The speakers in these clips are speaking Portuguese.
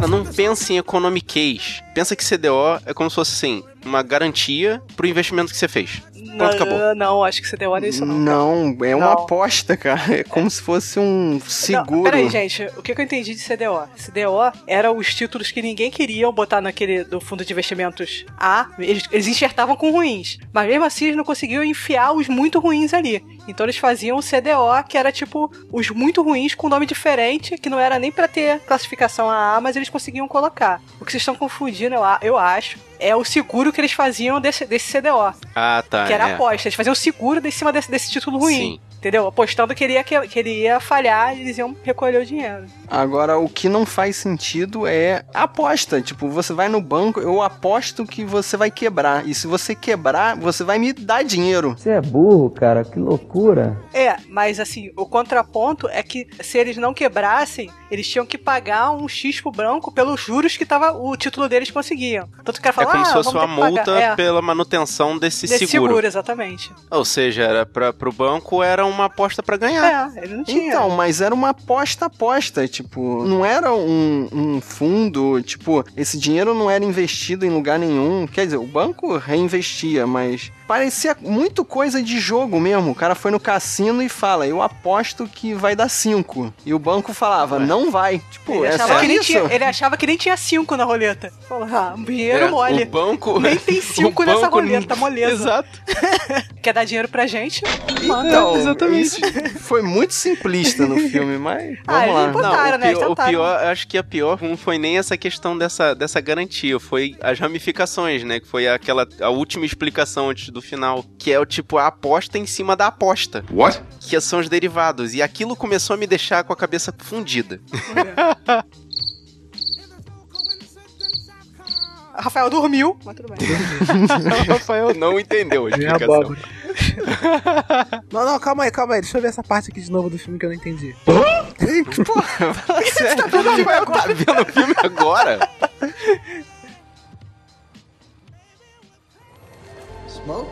Cara, não pense em economiquez. Pensa que CDO é como se fosse assim, uma garantia pro investimento que você fez. Pronto, acabou. Não, não, acho que CDO não é isso não. Não, é uma Não. aposta, cara. É como se fosse um seguro. Não, peraí, gente, o que eu entendi de CDO? CDO era os títulos que ninguém queria botar naquele do fundo de investimentos A, eles, eles enxertavam com ruins, mas mesmo assim eles não conseguiam enfiar os muito ruins ali. Então eles faziam o CDO, que era tipo os muito ruins com nome diferente, que não era nem pra ter classificação AA, mas eles conseguiam colocar. O que vocês estão confundindo, eu acho, é o seguro que eles faziam desse, desse CDO, Ah, tá. que era é. aposta. Eles faziam o seguro de cima desse, desse título ruim. Sim. Entendeu? Apostando que ele, ia, que ele ia falhar e eles iam recolher o dinheiro. Agora, o que não faz sentido é a aposta. Tipo, você vai no banco, eu aposto que você vai quebrar. E se você quebrar, você vai me dar dinheiro. Você é burro, cara, que loucura. É, mas assim, o contraponto é que se eles não quebrassem, eles tinham que pagar um X pro branco pelos juros que tava, o título deles conseguiam. Tanto que o cara É como ah, se fosse vamos uma multa pagar. É, pela manutenção desse, desse seguro. seguro. exatamente. Ou seja, era pra, pro banco era uma aposta pra ganhar. É, ele não tinha. Então, mas era uma aposta-aposta, tipo, não era um, um fundo, tipo, esse dinheiro não era investido em lugar nenhum. Quer dizer, o banco reinvestia, mas parecia muito coisa de jogo mesmo. O cara foi no cassino e fala, eu aposto que vai dar 5. E o banco falava, não vai. Tipo, ele, é achava que nem isso. tinha, ele achava que nem tinha cinco na roleta. Falou, ah, dinheiro É, mole. O banco. Nem tem cinco o nessa banco- roleta, moleza. Exato. Quer dar dinheiro pra gente? Manda. Então, exatamente. isso foi muito simplista no filme, mas Ah, vamos lá. ele Botaram, não, o né? pior, o pior, eu acho que a pior não foi nem essa questão dessa, dessa garantia, foi as ramificações, né? Que foi aquela a última explicação antes do final, que é o tipo a aposta em cima da aposta. What? Que são os derivados. E aquilo começou a me deixar com a cabeça fundida. Rafael dormiu, mas tudo bem. o Rafael não entendeu a explicação. não, não, calma aí, calma aí. Deixa eu ver essa parte aqui de novo do filme que eu não entendi. Porra, fala sério. Tá vendo o filme agora?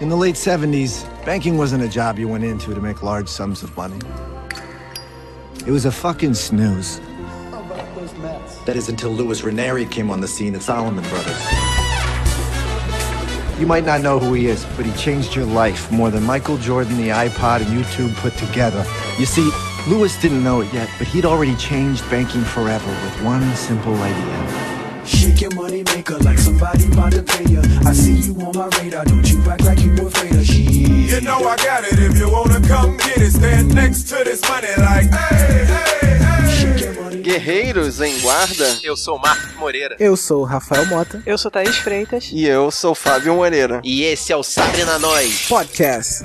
In the late 70s, banking wasn't a job you went into to make large sums of money. It was a fucking snooze. That is until Louis Ranieri came on the scene at Solomon Brothers. You might not know who he is, but he changed your life more than Michael Jordan, the iPod, and YouTube put together. You see, Lewis didn't know it yet, but he'd already changed banking forever with one simple idea. Shake your money maker like somebody about to pay ya. I see you on my radar, don't you act like you afraid of shit. You know I got it. If you wanna come get it, stand next to this money like, hey, hey, hey. Shake your money. Guerreiros em guarda. Eu sou o Marcos Moreira. Eu sou o Rafael Mota, Eu sou Thaís Freitas. E eu sou Fábio Moreira. E esse é o Sabrina Nós. podcast.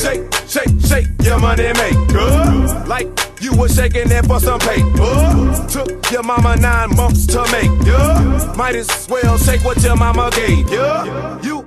Shake, shake, shake your money maker. Like you were shaking it for some paper. Took your mama nine months to make ya. Might as well shake what your mama gave ya. You,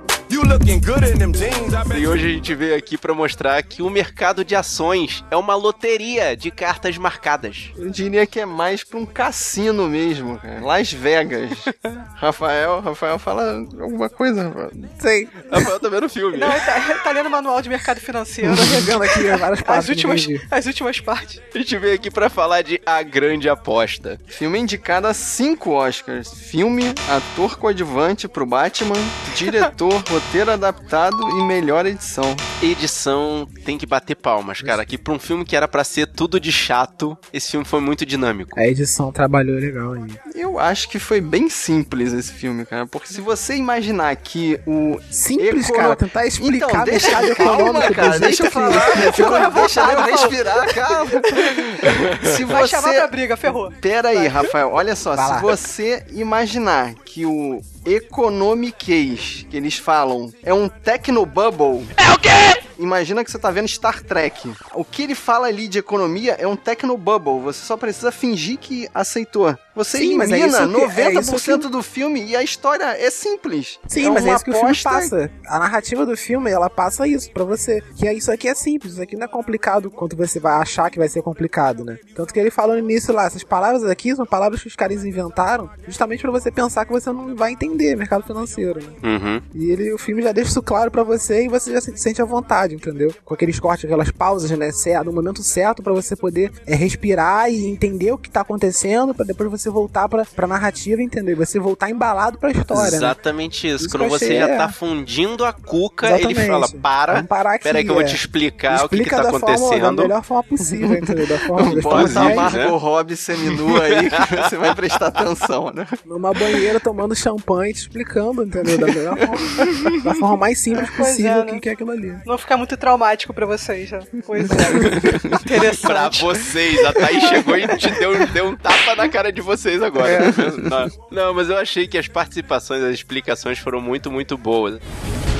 E hoje a gente veio aqui pra mostrar que o mercado de ações é uma loteria de cartas marcadas. Eu diria que é mais pra um cassino mesmo, cara. Las Vegas. Rafael, Rafael fala alguma coisa, Rafael. Sei. Rafael tá vendo o filme. Não, ele tá, ele tá lendo o manual de mercado financeiro. Tô pegando aqui várias partes. as, últimas, as últimas partes. A gente veio aqui pra falar de A Grande Aposta. Filme indicado a cinco Oscars. Filme, ator coadjuvante pro Batman, diretor, roteiro adaptado e melhor edição. Edição tem que bater palmas, cara. Que pra um filme que era pra ser tudo de chato, esse filme foi muito dinâmico. A edição trabalhou legal aí. Eu acho que foi bem simples esse filme, cara. Porque se você imaginar que o. Simples, Econo- cara. Tentar explicar Então, deixa, mercado calma, cara, deixa eu falar, Ficou deixa eu respirar, calma. Se Vai chamar pra você. briga, ferrou. Pera aí, Rafael, olha só, Vai se lá. você imaginar que o economiquez que eles falam é um technobubble. É o quê? Imagina que você tá vendo Star Trek. O que ele fala ali de economia é um technobubble. Você só precisa fingir que aceitou. Você Sim, é elimina isso que- é 90% isso que- do filme e a história é simples. Sim, é mas é isso que o filme passa. A narrativa do filme, ela passa isso pra você. Que é, isso aqui é simples, isso aqui não é complicado quanto você vai achar que vai ser complicado, né? Tanto que ele falou no início lá, essas palavras aqui são palavras que os caras inventaram justamente pra você pensar que você não vai entender mercado financeiro, né? Uhum. E ele, o filme já deixa isso claro pra você e você já se sente à vontade velocidade, entendeu? Com aqueles cortes, aquelas pausas, né? Certo, no momento certo pra você poder é, respirar e entender o que tá acontecendo, pra depois você voltar pra, pra narrativa, entendeu? E você voltar embalado pra história, né? Exatamente isso. Isso Quando você achei, já é. tá fundindo a cuca, ele Exatamente. fala: para. Vamos parar aqui, Peraí que eu vou é. te explicar o que, que Explica tá da Forma, da acontecendo. melhor forma possível, entendeu? Da forma, forma Bota a Inclusive, mais- Margot né? Robbie seminua aí que você vai prestar atenção, né? numa banheira tomando champanhe, te explicando, entendeu? Da melhor forma, da forma mais simples Pois possível é, o que né? que é aquilo ali. Não ficar muito traumático pra vocês, já. Pois é. Pra Interessante. vocês, a Thaís chegou e te deu, deu um tapa na cara de vocês agora. Não, não, mas eu achei que as participações, as explicações foram muito, muito boas.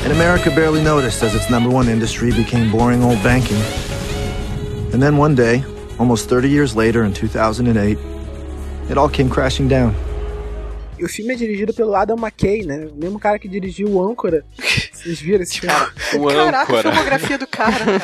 And America barely noticed as its number one industry became boring old banking. And then one day, almost 30 years later in 2008, it all came crashing down. E o filme é dirigido pelo Adam McKay, né? O mesmo cara que dirigiu o Âncora. Vocês viram esse filme? O Caraca, a âncora. filmografia do cara, cara.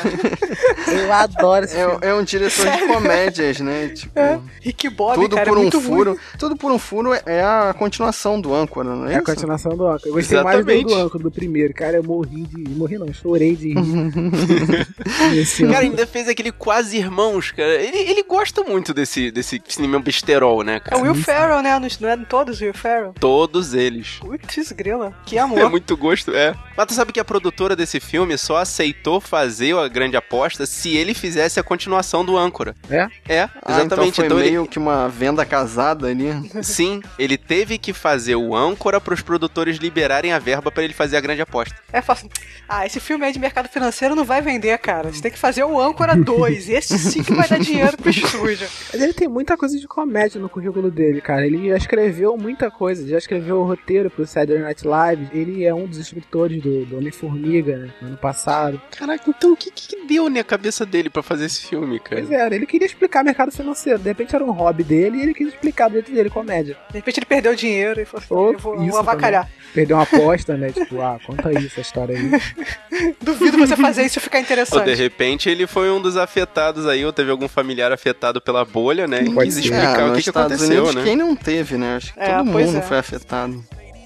Eu adoro esse filme. É, é um diretor de comédias, né? Tipo, É. Rick Bob, tudo cara, por é um furo. ruim. Tudo por um furo é a continuação do âncora, não é, É a isso? continuação do Âncora. Eu gostei mais do, Exatamente. do Âncora, do primeiro. Cara, eu morri de... Morri não, chorei de Cara, ainda fez aquele quase irmãos, cara. Ele, ele gosta muito desse, desse cinema besterol, né, É cara? o Will Ferrell, né? Não é em todos o Will Ferrell? Todos eles. Putz, grila. Que É amor. muito gosto, é. Mas tu sabe que a produtora desse filme só aceitou fazer a grande aposta se ele fizesse a continuação do âncora. É? É, Ah, então exatamente. foi então ele- meio que uma venda casada ali. Sim, ele teve que fazer o âncora para os produtores liberarem a verba para ele fazer a grande aposta. É fácil. Ah, esse filme aí de mercado financeiro não vai vender, cara. Você tem que fazer o Âncora 2. Esse sim que vai dar dinheiro pro estúdio. Mas ele tem muita coisa de comédia no currículo dele, cara. Ele já escreveu muita coisa, já escreveu o roteiro pro Saturday Night Live. Ele é um dos escritores do, do Homem-Formiga, né? No ano passado. Caraca, então o que, que deu na cabeça dele para fazer esse filme, cara? Pois é, ele queria explicar mercado financeiro. De repente era um hobby dele e ele quis explicar do jeito dele, comédia. De repente ele perdeu dinheiro e falou assim: Ou eu vou, isso vou avacalhar. Perdeu uma aposta, né? Tipo, ah, conta aí essa história aí. Duvido você fazer isso ficar Ou de interessante. repente ele foi um dos afetados aí, ou teve algum familiar afetado pela bolha, né? E Pode quis ser. explicar É, o que, que aconteceu, Unidos, né? quem não teve, né? Acho que É, todo mundo é. foi afetado.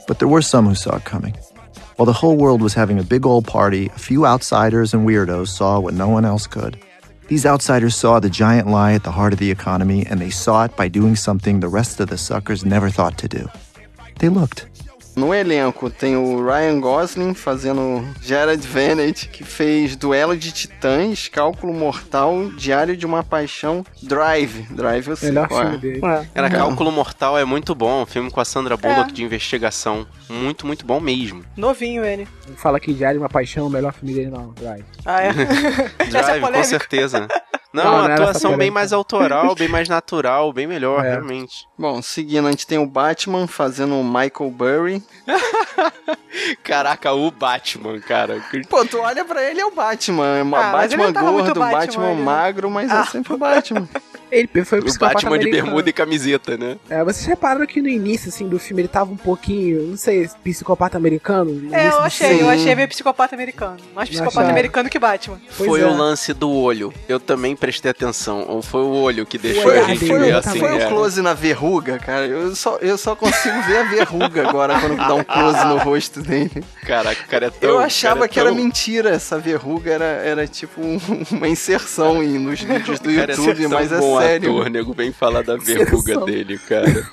But there were some who saw it coming. While the whole world was having a big old party, a few outsiders and weirdos saw what no one else could. These outsiders saw the giant lie at the heart of the economy, and they saw it by doing something the rest of the suckers never thought to do. They looked. No elenco tem o Ryan Gosling fazendo Gerard Venet, que fez Duelo de Titãs, Cálculo Mortal, Diário de uma Paixão, Drive. Drive eu sei Melhor qual filme é. dele. É. Era Não. Cálculo Mortal, é muito bom. Um filme com a Sandra Bullock É. de investigação. Muito, muito bom mesmo. Novinho ele. Não Fala que Diário de uma Paixão, o melhor filme dele, não. Drive. Ah, é? É Drive, com polêmica. certeza. Não, Não, não a era essa atuação bem mais autoral, bem mais natural, bem melhor, É. realmente. Bom, seguindo, a gente tem o Batman fazendo o Michael Burry. Caraca, o Batman, cara. Pô, tu olha pra ele, é o Batman. É uma Ah, mas ele Batman não tava muito gordo, Batman, Batman magro, mas Ah. é sempre o Batman. Ele foi o Batman de bermuda e camiseta, né? É, vocês repararam que no início, assim, do filme ele tava um pouquinho, não sei, psicopata americano? no É, eu achei, eu achei meio psicopata americano. Mais psicopata americano que Batman. Pois foi é. o lance do olho. Eu também prestei atenção. Ou foi o olho que deixou olhar a gente ver eu assim. Foi o close na verruga, cara. Eu só, eu só consigo ver a verruga agora quando dá um close no rosto dele. Caraca, o cara é tão. Eu achava cara é que era tão- mentira. Essa verruga era, era tipo um- uma inserção nos vídeos do Cara, YouTube, mas é bom sério. ator, nego, vem falar da verruga dele, cara.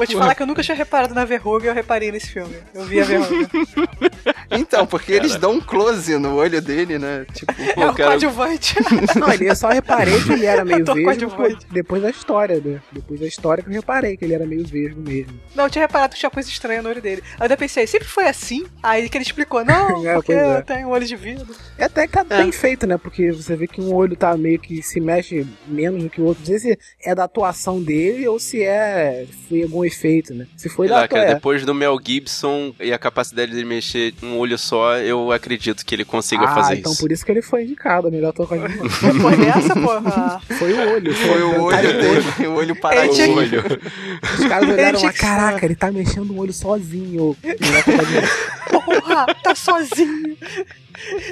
Vou te falar que eu nunca tinha reparado na verruga e eu reparei nesse filme. Eu vi a verruga. Então, porque eles dão um close no olho dele, né? Tipo, é o cara- coadjuvante. Não, ele, eu só reparei que ele era meio Ator vesgo coadjuvante. depois da história, né? Depois da história que eu reparei que ele era meio vesgo mesmo. Não, eu tinha reparado que tinha coisa estranha no olho dele. Aí eu ainda pensei, sempre foi assim? Aí que ele explicou, não, É, porque é. eu tenho um olho de vidro. É até que tá bem feito, né? Porque você vê que um olho tá meio que se mexe menos do que o outro. Não sei se é da atuação dele ou se é foi algum efeito, né? Se foi da lá, cara, atuação. depois do Mel Gibson e a capacidade de mexer um olho só, eu acredito que ele consiga ah, fazer então isso. por isso que ele foi indicado, a melhor ator coadjuvante. Foi nessa, porra. Foi o olho. foi o cara olho dele, o olho tinha- O olho. Os caras olharam lá, caraca, ele tá mexendo o olho sozinho. Porra, tá sozinho.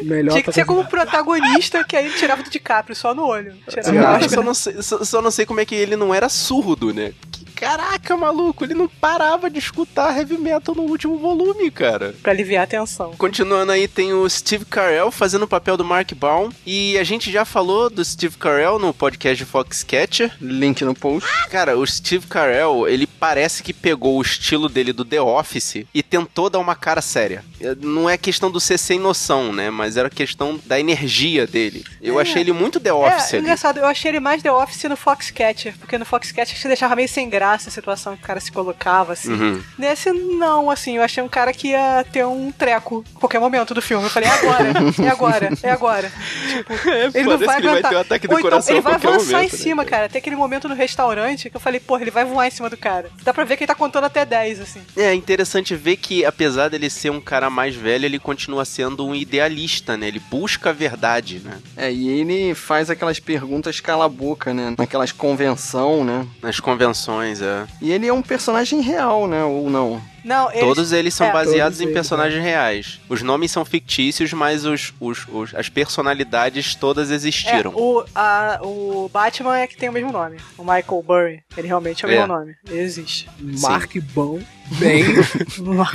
Melhor Tinha que ser como protagonista, que aí ele tirava do DiCaprio só no olho. Tirava Eu a acho que máscara. só não, sei, só, só não sei como é que ele não era surdo, né? Caraca, maluco, ele não parava de escutar heavy metal no último volume, cara. Pra aliviar a tensão. Continuando aí, tem o Steve Carell fazendo o papel do Mark Baum. E a gente já falou do Steve Carell no podcast de Foxcatcher. Link no post. Cara, o Steve Carell, ele parece que pegou o estilo dele do The Office e tentou dar uma cara séria. Não é questão do ser sem noção, né? Mas era questão da energia dele. Eu É. achei ele muito The Office é, ali. engraçado, eu achei ele mais The Office no Foxcatcher, porque no Foxcatcher você deixava meio sem graça a situação que o cara se colocava, assim. Uhum. Nesse, não, assim, eu achei um cara que ia ter um treco em qualquer momento do filme. Eu falei, é agora, é agora, é agora. Tipo, ele não vai que ele vai aguentar. ter um ataque do Ou então, coração ele a vai avançar momento, em né, cima, cara. Tem aquele momento no restaurante que eu falei, porra, ele vai voar em cima do cara. Dá pra ver que ele tá contando até 10, assim. É interessante ver que, apesar dele ser um cara mais velho, ele continua sendo um idealista, né? Ele busca a verdade, né? É, e ele faz aquelas perguntas cala-boca, né? Naquelas convenção, né? Nas convenções, é. E ele é um personagem real, né? Ou não? Não, eles, Todos eles são é, baseados em eles, personagens reais. Os nomes são fictícios, mas os, os, os- as personalidades todas É, existiram. o, a, o Batman é que tem o mesmo nome. O Michael Burry. Ele realmente é o É. mesmo nome. Ele existe. Mark Bom, bem, Burry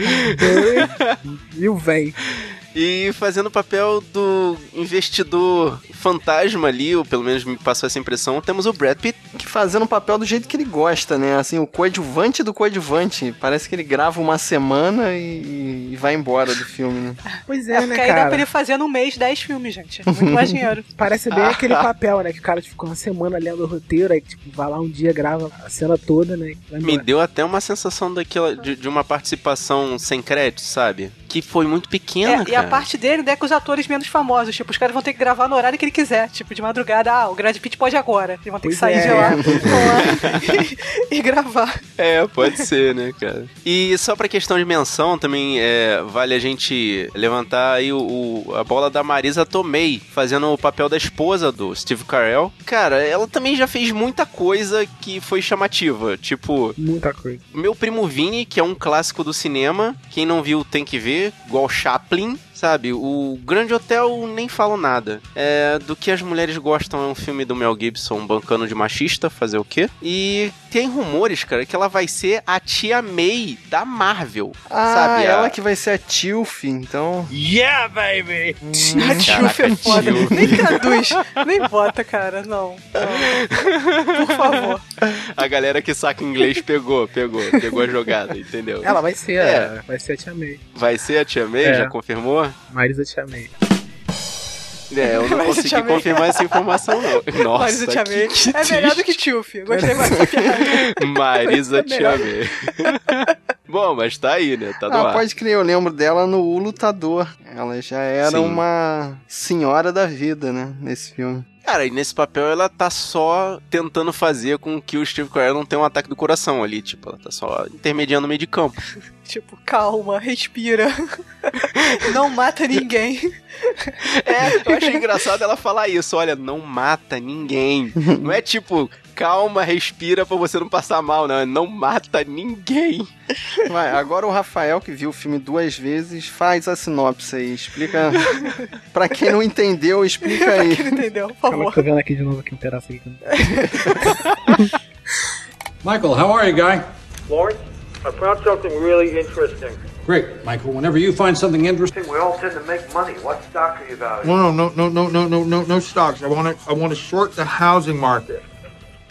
e o Vem. E fazendo o papel do investidor fantasma ali, ou pelo menos me passou essa impressão, temos o Brad Pitt. Que fazendo o papel do jeito que ele gosta, né? Assim, o coadjuvante do coadjuvante. Parece que ele grava uma semana e, e vai embora do filme, né? Pois É, é, porque né, aí dá pra cara? ele fazer num mês 10 filmes, gente. É Muito mais dinheiro. Parece bem aquele papel, né? Que o cara ficou uma semana lendo o roteiro, aí tipo, vai lá um dia, grava a cena toda, né? e Me deu até uma sensação daquela, de, de uma participação sem crédito, sabe? Que foi muito pequena, É, e a parte dele é com os atores menos famosos. Tipo, os caras vão ter que gravar no horário que ele quiser. Tipo, de madrugada, ah, o Brad Pitt pode agora. Eles vão ter Pois que sair é. de lá e, e gravar. É, pode ser, né, cara? E só pra questão de menção, também é, vale a gente levantar aí o, o- a bola da Marisa Tomei, fazendo o papel da esposa do Steve Carell. Cara, ela também já fez muita coisa que foi chamativa. Tipo, Muita coisa. Meu Primo Vini, que é um clássico do cinema. Quem não viu tem que ver, igual Chaplin. Sabe, o Grande Hotel nem falo nada. É, do que as mulheres gostam é um filme do Mel Gibson bancando de machista, fazer o quê? E tem rumores, cara, que ela vai ser a tia May da Marvel. Ah, sabe, ela a- que vai ser a Tilf, então. Yeah, baby! A Tilf é foda. Tilf. Nem traduz. Nem bota, cara. Não. não. Por favor. A galera que saca inglês pegou, pegou, pegou a jogada, entendeu? Ela vai ser, É. a, vai ser a Tia May. Vai ser a tia May, É. já confirmou? Marisa Tia May. É, eu não Mas a consegui confirmar essa informação, não. Nossa, Marisa Tia May. que- que É melhor do que Tilf. Gostei mais. Marisa É te amei. Bom, mas tá aí, né? Tá Ah, ar. pode crer, eu lembro dela no O Lutador. Ela já era Sim. uma senhora da vida, né? Nesse filme. Cara, e nesse papel ela tá só tentando fazer com que o Steve Carell não tenha um ataque do coração ali. Tipo, ela tá só intermediando o meio de campo. Tipo, calma, respira. Não mata ninguém. É, eu achei engraçado ela falar isso. Olha, não mata ninguém. Não é tipo, calma, respira pra você não passar mal, não. Não mata ninguém. Vai, agora o Rafael, que viu o filme duas vezes, faz a sinopse aí. Explica. pra quem não entendeu, explica aí. Quem não entendeu? Por Calma favor. que eu tô vendo aqui de novo aqui um pedaço aqui. Michael, how are you, guy? Lawrence, I found something really interesting. Great, Michael. Whenever you find something interesting, We all tend to make money. What stock are you valuing? No, no, no, no, no, no, no, no stocks. I want to, I want to short the housing market.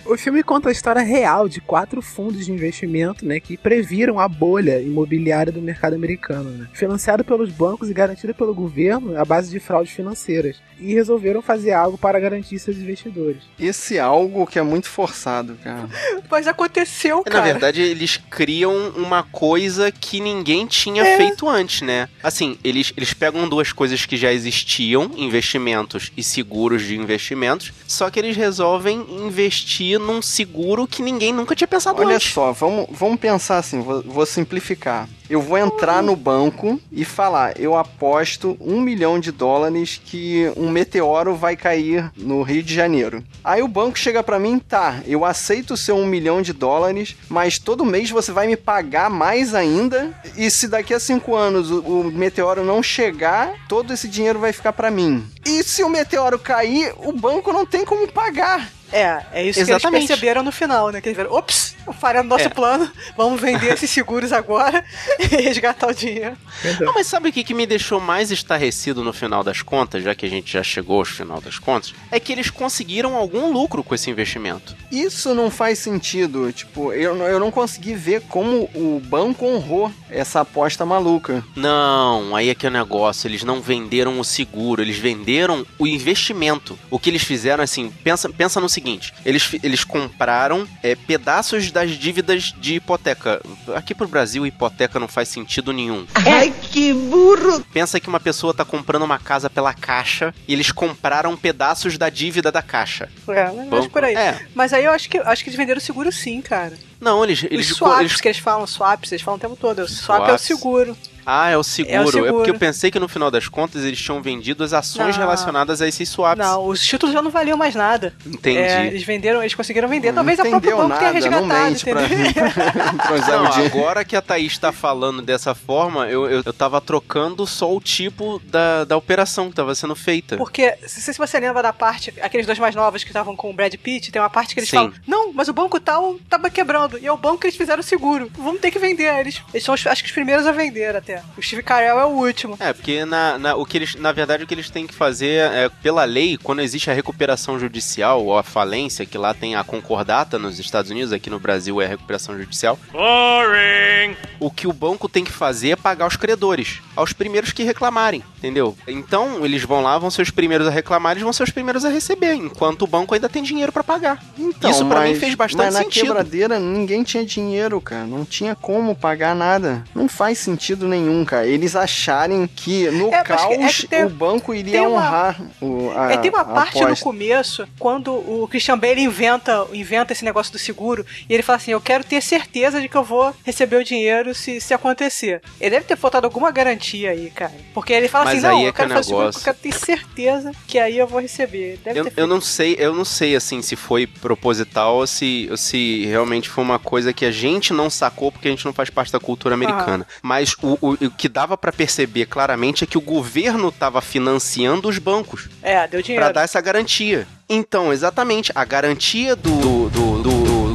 O filme conta a história real de quatro fundos de investimento, né, que previram a bolha imobiliária do mercado americano, né, financiado pelos bancos e garantido pelo governo à base de fraudes financeiras, e resolveram fazer algo para garantir seus investidores. Esse algo que é muito forçado, cara. Mas aconteceu, Na cara. verdade, eles criam uma coisa que ninguém tinha É. feito antes, né? Assim, eles, eles pegam duas coisas que já existiam, investimentos e seguros de investimentos, só que eles resolvem investir num seguro que ninguém nunca tinha pensado Olha antes. só, vamos, vamos pensar assim, vou, vou simplificar. Eu vou entrar no banco e falar, eu aposto um milhão de dólares que um meteoro vai cair no Rio de Janeiro. Aí o banco chega pra mim, tá, eu aceito o seu um milhão de dólares, mas todo mês você vai me pagar mais ainda, e se daqui a cinco anos o, o meteoro não chegar, todo esse dinheiro vai ficar pra mim. E se o meteoro cair, o banco não tem como pagar. É, é isso que Exatamente. eles perceberam no final, né? Que eles viram, ops, Faremos nosso É. plano, vamos vender esses seguros agora e resgatar o dinheiro. Não, mas sabe o que, que me deixou mais estarrecido no final das contas, já que a gente já chegou ao final das contas? É que eles conseguiram algum lucro com esse investimento. Isso não faz sentido. Tipo, eu, não- eu não consegui ver como o banco honrou essa aposta maluca. Não, aí é que é o negócio. Eles não venderam o seguro, eles venderam o investimento. O que eles fizeram, assim, pensa, pensa no seguinte: eles, fi- eles compraram é, pedaços das dívidas de hipoteca. Aqui pro Brasil, hipoteca não faz sentido nenhum. Ai, que burro! Pensa que uma pessoa tá comprando uma casa pela caixa e eles compraram pedaços da dívida da caixa. É, mas Banco. por aí. É. Mas aí eu acho que acho que eles venderam o seguro sim, cara. Não, eles. eles, Os swaps eles- que eles falam, swaps, eles falam o tempo todo. Swap é o Swaps. seguro. Ah, é o seguro. É o É, seguro. porque eu pensei que no final das contas eles tinham vendido as ações Não. relacionadas a esses swaps. Não, os títulos já não valiam mais nada. Entendi. É, eles venderam, eles conseguiram vender. Talvez a própria banco tenha nada, não resgatado, mente entendeu? pra Não, agora que a Thaís tá falando dessa forma, eu, eu, eu tava trocando só o tipo da, da operação que tava sendo feita. Porque, se, se você lembra da parte, aqueles dois mais novos que estavam com o Brad Pitt, tem uma parte que eles Sim. falam: Não, mas o banco tal tava quebrando. E é o banco que eles fizeram o seguro. Vamos ter que vender. Eles, eles são, os- acho que os primeiros a vender até. O Steve Carell é o último. É, porque na, na- o que eles, na verdade o que eles têm que fazer é, pela lei, quando existe a recuperação judicial ou a falência, que lá tem a concordata nos Estados Unidos, aqui no Brasil é a recuperação judicial. Boring! O que o banco tem que fazer é pagar os credores, aos primeiros que reclamarem, entendeu? Então eles vão lá, vão ser os primeiros a reclamar, eles vão ser os primeiros a receber, enquanto o banco ainda tem dinheiro pra pagar. Então, Isso pra mim mas- fez bastante mas na sentido. quebradeira ninguém tinha dinheiro, cara. Não tinha como pagar nada. Não faz sentido nenhum, cara. Eles acharem que no É, que- é caos que tem- o banco iria uma- honrar o, a, É, tem uma parte no aposta. começo, quando o Christian Bale inventa, inventa esse negócio do seguro, e ele fala assim: Eu quero ter certeza de que eu vou receber o dinheiro se, se acontecer. Ele deve ter faltado alguma garantia aí, cara. Porque ele fala Mas assim: Não, é eu que é quero o fazer seguro, eu quero ter certeza que aí eu vou receber. Deve Eu, ter eu não sei, eu não sei assim se foi proposital ou se, se realmente foi uma coisa que a gente não sacou porque a gente não faz parte da cultura americana. Mas o, o, o que dava pra perceber claramente é que o governo tava financiando os bancos É, deu dinheiro. Pra dar essa garantia. Então, exatamente, a garantia do, do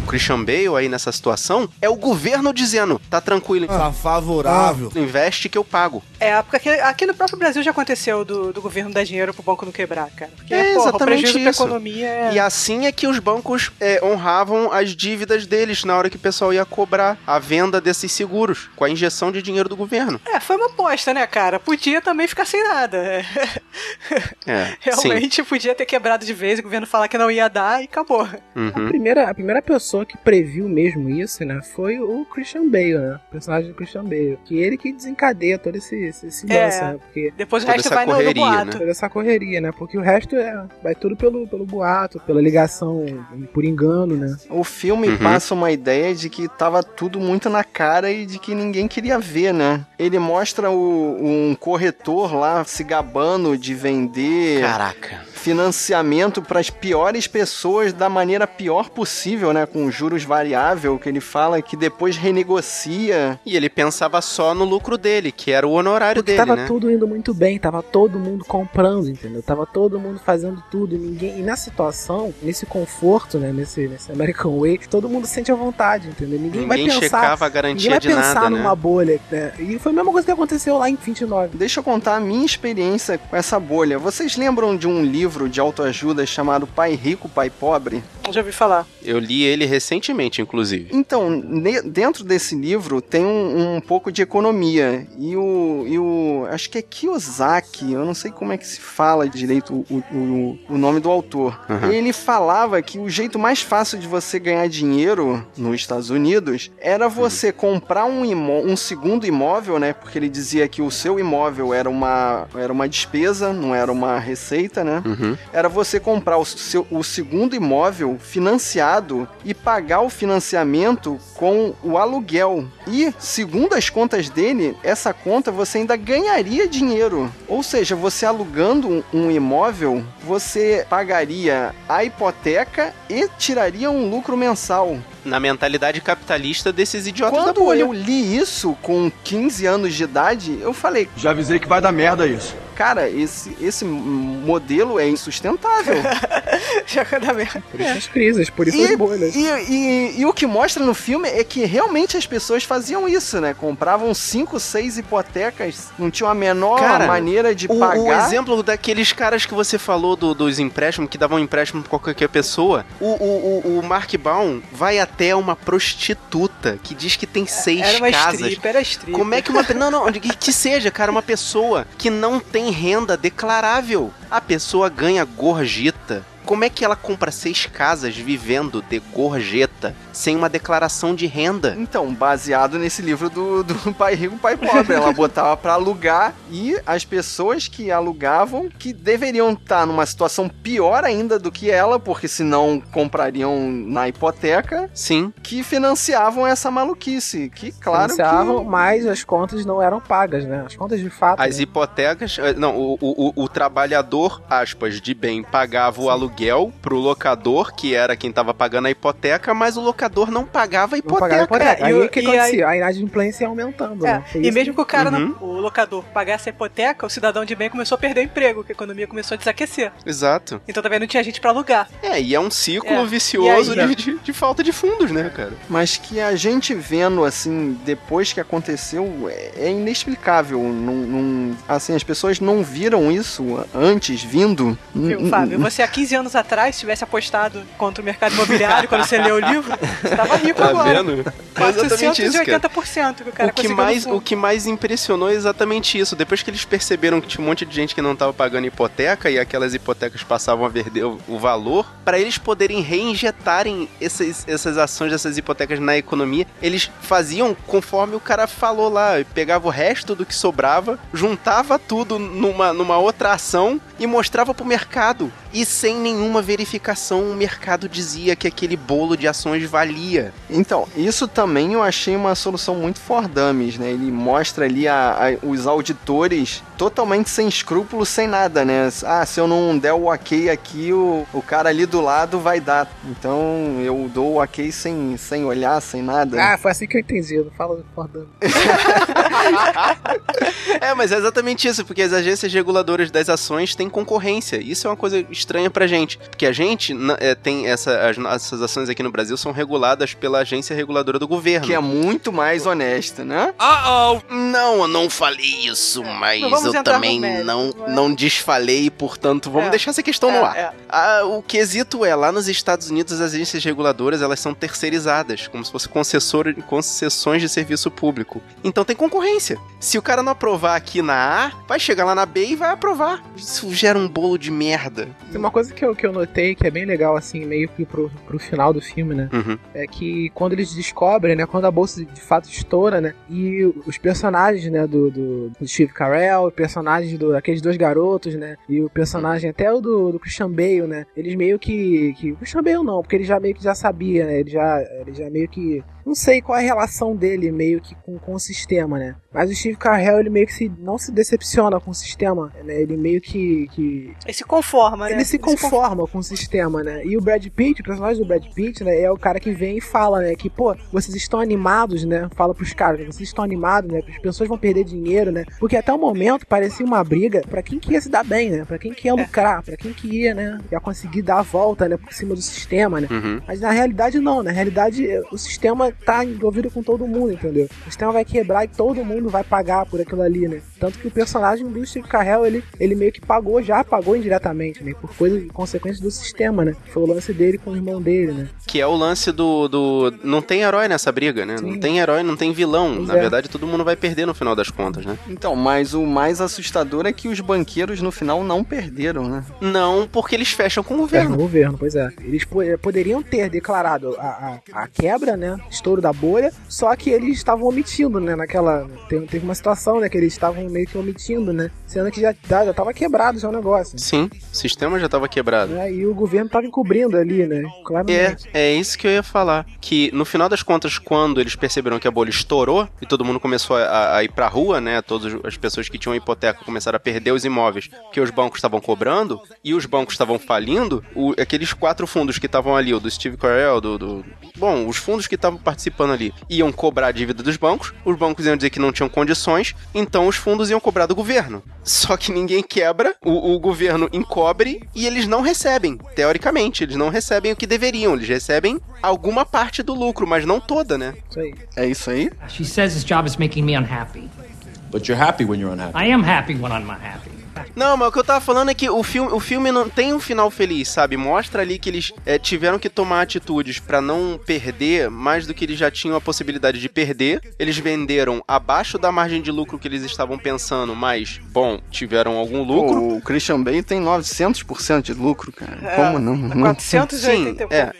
Christian Bale aí nessa situação é o governo dizendo, tá tranquilo. Tá favorável. Investe que eu pago. É, porque aqui, aqui no próprio Brasil já aconteceu do, do governo dar dinheiro pro banco não quebrar, cara. Porque, É porra, o exatamente isso. economia é... E assim é que os bancos é, honravam as dívidas deles na hora que o pessoal ia cobrar a venda desses seguros, com a injeção de dinheiro do governo. É, foi uma aposta, né, cara? Podia também ficar sem nada. É, Realmente podia ter quebrado de vez, o governo falar que não ia dar e acabou. Uhum. A primeira, a primeira pessoa que previu mesmo isso, né, foi o Christian Bale, né? O personagem do Christian Bale. Que ele que desencadeia todo esse, esse, esse É. lance, né? Porque Depois o resto essa vai no, no correria, boato. toda essa correria, né? Porque o resto é, vai tudo pelo, pelo boato, pela ligação por engano, né? O filme Uhum. passa uma ideia de que tava tudo muito na cara e de que ninguém queria ver, né? Ele mostra o- um corretor lá se gabando de vender Caraca. financiamento para as piores pessoas da maneira pior possível, né? Com juros variável, que ele fala que depois renegocia. E ele pensava só no lucro dele, que era o honorário Porque dele, tava né? tudo indo muito bem, tava todo mundo comprando, entendeu? Tava todo mundo fazendo tudo, e ninguém. E na situação, nesse conforto, né? Nesse, nesse American Way, todo mundo sente à vontade, entendeu? Ninguém, vai Ninguém pensar. checava a Ninguém garantia vai de pensar nada, numa né? bolha, né? E foi a mesma coisa que aconteceu lá em 29. Deixa eu contar a minha experiência com essa bolha. Vocês lembram de um livro de autoajuda chamado Pai Rico, Pai Pobre? Já ouvi falar. Eu li ele recentemente, inclusive. Então, dentro desse livro tem um, um pouco de economia. E o, e o. Acho que é Kiyosaki, eu não sei como é que se fala direito o, o, o nome do autor. Uhum. Ele falava que o jeito mais fácil de você ganhar dinheiro nos Estados Unidos era você comprar um, imó um segundo imóvel, né? Porque ele dizia que o seu imóvel era uma, era uma despesa, não era uma receita, né? Uhum. era você comprar o, seu, o segundo imóvel financiado e pagar o financiamento com o aluguel. E, segundo as contas dele, essa conta você ainda ganharia dinheiro. Ou seja, você alugando um, imóvel, você pagaria a hipoteca e tiraria um lucro mensal. Na mentalidade capitalista desses idiotas da Quando bolha. eu li isso com 15 anos de idade, eu falei: Já avisei que vai dar merda isso. Cara, esse, esse modelo é insustentável. Por isso as crises, por isso E, as bolhas. e, e- e o que mostra no filme é que realmente as pessoas faziam isso, né? Compravam cinco, seis hipotecas, não tinham a menor Cara, maneira de O, pagar. o exemplo daqueles caras que você falou do- dos empréstimos, que davam empréstimo pra qualquer pessoa, o, o, o, o Mark Baum vai até uma prostituta que diz que tem seis Era uma casas. strip, era strip. Como é que uma. Não, não, que, que seja, cara, uma pessoa que não tem renda declarável. A pessoa ganha gorjeta. Como é que ela compra seis casas vivendo de gorjeta sem uma declaração de renda? Então, baseado nesse livro do, do Pai Rico, Pai Pobre. Ela botava pra alugar e as pessoas que alugavam, que deveriam estar numa situação pior ainda do que ela, porque senão comprariam na hipoteca, Sim. que financiavam essa maluquice. Que, claro Financiavam, que... mas as contas não eram pagas, né? As contas de fato. As né? hipotecas. eh, Não, o, o, o- o trabalhador, aspas, de bem, pagava o aluguel pro locador, que era quem tava pagando a hipoteca, mas o locador não pagava a Não pagaram hipoteca. hipoteca. É, e aí o- que acontecia? A inadimplência ia aumentando, É, né? E mesmo que o cara, Uhum. não, o locador, pagasse a hipoteca, o cidadão de bem começou a perder o emprego, que a economia começou a desaquecer. Exato. Então também não tinha gente pra alugar. É, e é um ciclo É, vicioso aí, de, de, de falta de fundos, né, cara? Mas que a gente vendo, assim, depois que aconteceu, é, é inexplicável. Não, não- assim, as pessoas não viram isso antes, vindo. Viu, Fábio? Você há 15 anos atrás tivesse apostado contra o mercado imobiliário quando você leu o livro, você tava rico Tá agora. vendo? É exatamente isso, cara. 480% que o cara o que mais o que mais impressionou é exatamente isso. Depois que eles perceberam que tinha um monte de gente que não tava pagando hipoteca e aquelas hipotecas passavam a perder o, valor, para eles poderem reinjetarem essas, essas ações dessas hipotecas na economia, eles faziam conforme o cara falou lá, pegava o resto do que sobrava, juntava tudo numa, numa outra ação e mostrava pro mercado. E sem nenhuma verificação, o mercado dizia que aquele bolo de ações valia. Então, isso também eu achei uma solução muito for né? Ele mostra ali a- a- os auditores totalmente sem escrúpulos, sem nada, né? Ah, se eu não der o ok aqui, o, o cara ali do lado vai dar. Então, eu dou o ok sem, sem olhar, sem nada. Ah, foi assim que eu entendi. Não fala Fordham. É, mas é exatamente isso, porque as agências reguladoras das ações têm concorrência. Isso é uma coisa estranha pra gente. Porque a gente é, tem essa, as nossas ações aqui no Brasil são reguladas pela agência reguladora do governo. Que é muito mais honesta, né? Oh, oh. Não, eu não falei isso, mas não vamos eu também mérito, não, não é? não desfalei, portanto, vamos É. deixar essa questão É, no ar. é. Ah, o quesito é, lá nos Estados Unidos, as agências reguladoras, elas são terceirizadas, como se fossem concessor- concessões de serviço público. Então tem concorrência. Se o cara não aprovar aqui na A, vai chegar lá na B e vai aprovar. Isso gera um bolo de merda. Tem uma coisa que eu, que eu notei que é bem legal, assim, meio que pro, pro final do filme, né? Uhum. É que quando eles descobrem, né? Quando a bolsa de fato estoura, né? E os personagens, né? Do, do, do Steve Carell, os personagens do, daqueles dois garotos, né? E o personagem até o do, do Christian Bale, né? Eles meio que. que Christian Bale não, porque ele já meio que já sabia, né? Ele já, ele já meio que. Não sei qual é a relação dele meio que com, com o sistema, né? Mas o Steve Carell, ele meio que se, não se decepciona com o sistema, né? Ele meio que, que Ele se conforma, né? ele se conforma com o sistema, né? E o Brad Pitt, o personagem do Brad Pitt, né, é o cara que vem e fala, né, que, pô, vocês estão animados, né? Fala pros caras, vocês estão animados, né? As pessoas vão perder dinheiro, né? Porque até o momento parecia uma briga pra quem que ia se dar bem, né? Pra quem que ia lucrar, pra quem que ia, né? Ia conseguir dar a volta, né, por cima do sistema, né? Uhum. Mas na realidade não, na realidade o sistema tá envolvido com todo mundo, entendeu? O sistema vai quebrar e todo mundo vai pagar por aquilo ali, né? Tanto que o personagem do Steve Carell, ele, ele meio que pagou, já pagou indiretamente, né? Por coisas, consequências do sistema, né? Foi o lance dele com o irmão dele, né? Que é o lance do, do. Não tem herói nessa briga, né? Não tem herói, não tem vilão. Pois Na é. verdade, todo mundo vai perder no final das contas, né? Então, mas o mais assustador é que os banqueiros no final não perderam, né? Não, porque eles fecham com o É, governo. no governo, pois é. Eles po- eh, poderiam ter declarado a, a, a quebra, né? Estouro da bolha, só que eles estavam omitindo, né? Naquela. Teve, uma situação, né? Que eles estavam meio que omitindo, né? Sendo que já, já, tava quebrado já o negócio. Sim, o sistema já tava quebrado. Né? E o governo tava encobrindo ali, né? É, Claramente. é isso que eu ia falar. Que no final das contas, quando eles perceberam que a bolha estourou e todo mundo começou a, a ir pra rua, né? Todas as pessoas que tinham hipoteca começaram a perder os imóveis que os bancos estavam cobrando e os bancos estavam falindo, o- aqueles quatro fundos que estavam ali, o do Steve Carell, do. do- bom, os fundos que estavam participando ali iam cobrar a dívida dos bancos, os bancos iam dizer que não tinham condições, então os fundos iam cobrar do governo. Só que ninguém quebra, o, o governo encobre e eles não recebem, teoricamente, eles não recebem o que deveriam, eles recebem alguma parte do lucro, mas não toda, né? Isso aí. É isso aí? She says this job is making me unhappy. But you're happy when you're unhappy. I am happy when I'm unhappy. Não, mas o que eu tava falando é que o filme, o filme não tem um final feliz, sabe? Mostra ali que eles é, tiveram que tomar atitudes pra não perder mais do que eles já tinham a possibilidade de perder. Eles venderam abaixo da margem de lucro que eles estavam pensando, mas, bom, tiveram algum lucro. Pô, o Christian Bale tem 900% de lucro, cara. É, Como não? não? 480 Sim, é.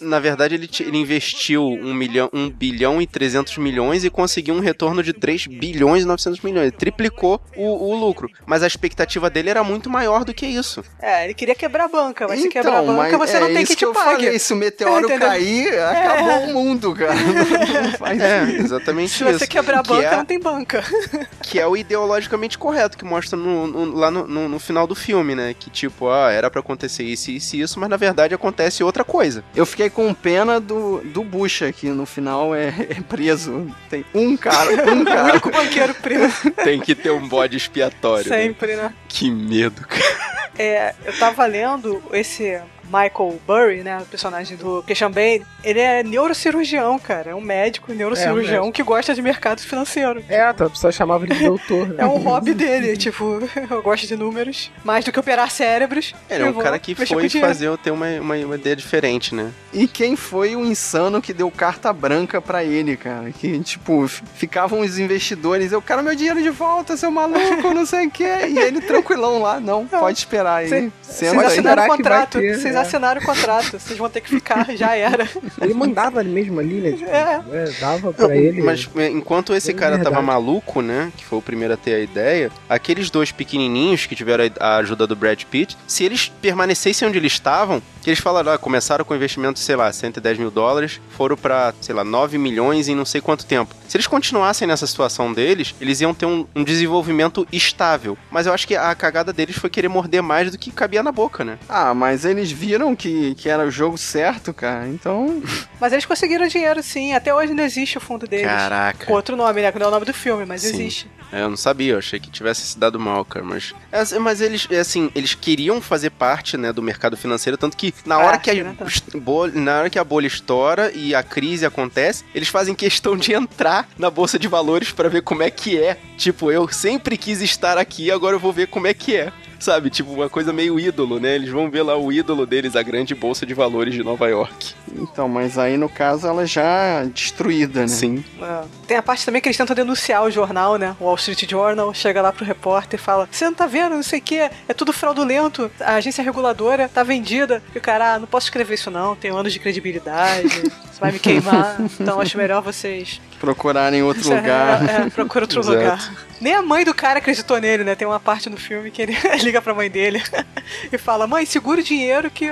Na verdade, ele, ele investiu 1, milhão, 1 bilhão e 300 milhões e conseguiu um retorno de 3 bilhões e 900 milhões. Ele triplicou o, o lucro. Mas a expectativa dele era muito maior do que isso. É, ele queria quebrar a banca, mas se Então, quebrar a banca, mas você é não tem isso que te eu pague. falei, se o meteoro Entendeu? cair, acabou o mundo, cara. Não, não faz É, exatamente Se isso. você quebrar a Que banca, é- não tem banca. que é o ideologicamente correto que mostra no- no- lá no, no- no final do filme, né? Que tipo, ah, era pra acontecer isso, isso e isso, mas na verdade acontece outra coisa. Eu fiquei com pena do, do Bush aqui no final é, é preso. Tem um cara, um o cara. único banqueiro preso Tem que ter um bode expiatório. né? sempre, né? Que medo, cara. É, eu tava lendo esse Michael Burry, né, o personagem do Christian Bale, ele é neurocirurgião, cara, é um médico neurocirurgião médico. que gosta de mercado financeiro. É, a pessoa chamava ele de doutor. Né? É um hobby dele, tipo, eu gosto de números, mais do que operar cérebros. Ele é um cara que foi fazer eu ter uma, uma, uma ideia diferente, né? E quem foi o insano que deu carta branca pra ele, cara? Que, tipo, ficavam os investidores, eu quero meu dinheiro de volta, seu maluco, não sei o quê. E ele tranquilão lá, não, pode esperar aí. Cê- Senta Vocês aí. assinaram o contrato, ter, vocês é. assinaram o contrato, vocês vão ter que ficar, já era. Ele mandava mesmo ali, né? Tipo, É. é, dava pra ele. Mas é, enquanto esse É cara tava verdade. maluco, né? Que foi o primeiro a ter a ideia, aqueles dois pequenininhos que tiveram a a ajuda do Brad Pitt, se eles permanecessem onde eles estavam, que eles falaram, ah, começaram com investimento, sei lá, 110 mil dólares, foram pra, sei lá, 9 milhões em não sei quanto tempo. Se eles continuassem nessa situação deles, eles iam ter um, um desenvolvimento estável. Mas eu acho que a cagada deles foi querer morder mais do que cabia na boca, né? Ah, mas eles viram que, que era o jogo certo, cara. Então, Mas eles conseguiram dinheiro sim, até hoje não existe o fundo deles. Caraca. Com outro nome, né? Que não é o nome do filme, mas Sim. existe. É, eu não sabia, eu achei que tivesse se dado mal, cara, mas... É, Mas eles, é assim, eles queriam fazer parte, né, do mercado financeiro, tanto que na hora Parte, que a, né, est- bolha- na hora que a bolha estoura e a crise acontece, eles fazem questão de entrar na bolsa de valores pra ver como é que é. Tipo, eu sempre quis estar aqui, agora eu vou ver como é que é. Sabe, tipo, uma coisa meio ídolo, né? Eles vão ver lá o ídolo deles, a grande bolsa de valores de Nova York. então, mas aí no caso ela já destruída, né? Sim. É. Tem a parte também que eles tentam denunciar o jornal, né? O Wall Street Journal chega lá pro repórter e fala: Você não tá vendo, não sei o que, é tudo fraudulento, a agência reguladora tá vendida. E o cara, ah, não posso escrever isso não, tenho anos de credibilidade, isso vai me queimar, então acho melhor vocês. Procurarem outro É, lugar. É, procura outro Exato. lugar. Nem a mãe do cara acreditou nele, né? Tem uma parte no filme que ele liga pra mãe dele e fala: Mãe, segura o dinheiro que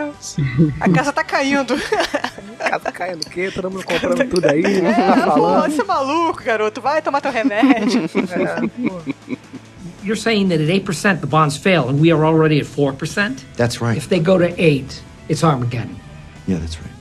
a casa tá caindo. Casa caindo o quê? Todo mundo comprando tudo aí, né? Tá É, pô, falando. você é maluco, garoto. Vai tomar teu remédio. É, pô. You're saying that at 8% the bonds fail and we are already at 4%? That's right. If they go to 8, it's Armageddon. Yeah, that's right.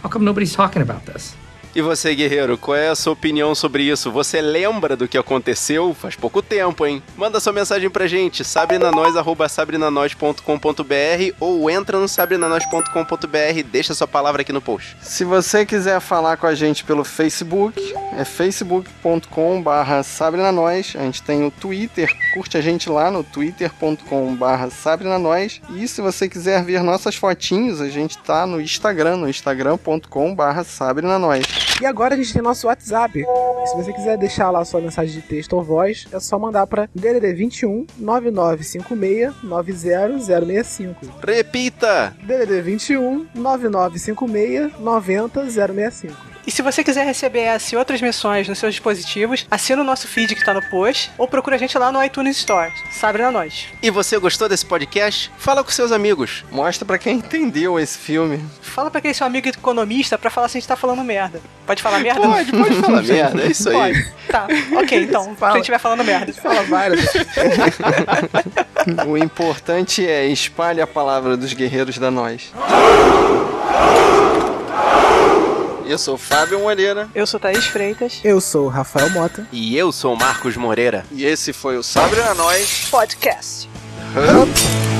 How come nobody's talking about this? E você, guerreiro, qual é a sua opinião sobre isso? Você lembra do que aconteceu faz pouco tempo, hein? Manda sua mensagem pra gente, sabrenanois.sabrenanois.com.br ou entra no sabrenanois.com.br e deixa sua palavra aqui no post. Se você quiser falar com a gente pelo Facebook, é facebook.com barra sabrenanois. A gente tem o Twitter, curte a gente lá no twitter.com barra sabrenanois. E se você quiser ver nossas fotinhos, a gente tá no Instagram, no instagram.com barra sabrenanois. E agora a gente tem nosso WhatsApp. Se você quiser deixar lá sua mensagem de texto ou voz, é só mandar para DDD 21 9956 90065. Repita! DDD 21 9956 90065. E se você quiser receber essa e outras missões nos seus dispositivos, assina o nosso feed que tá no post ou procura a gente lá no iTunes Store. Sabe na nós. E você gostou desse podcast? Fala com seus amigos. Mostra pra quem entendeu esse filme. Fala pra aquele seu amigo economista pra falar se a gente tá falando merda. Pode falar merda? Pode, pode falar merda, é isso aí. Pode. Tá, ok, então. Se a Fala. gente estiver falando merda. Fala várias. O importante é espalhe a palavra dos guerreiros da nós. Eu sou o Fábio Moreira. Eu sou Thaís Freitas. Eu sou o Rafael Mota. E eu sou o Marcos Moreira. E esse foi o Sabre a Nós Podcast. Hub.